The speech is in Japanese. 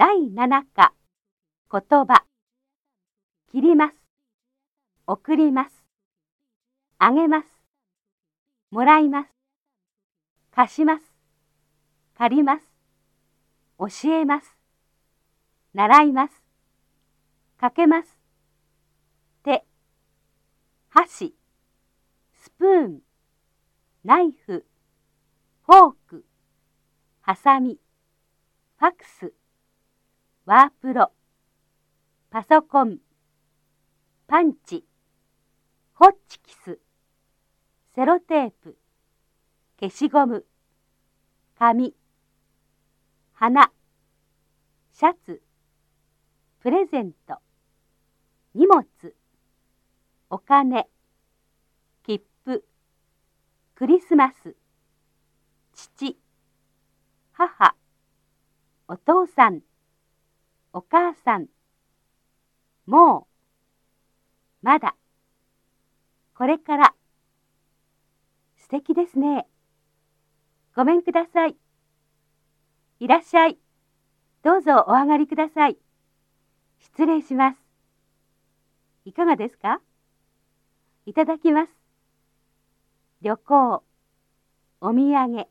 第7課。言葉。切ります。送ります。あげます。もらいます。貸します。借ります。教えます。習います。かけます。手。箸。スプーン。ナイフ。フォーク。ハサミ。ファクス。ワープロ。パソコン。パンチ。ホッチキス。セロテープ。消しゴム。紙。花。シャツ。プレゼント。荷物。お金。切符。クリスマス。父。母。お父さん。お母さん。もうまだ。これから。素敵ですね。ごめんください。いらっしゃい。どうぞお上がりください。失礼します。いかがですか？いただきます。旅行。お土産。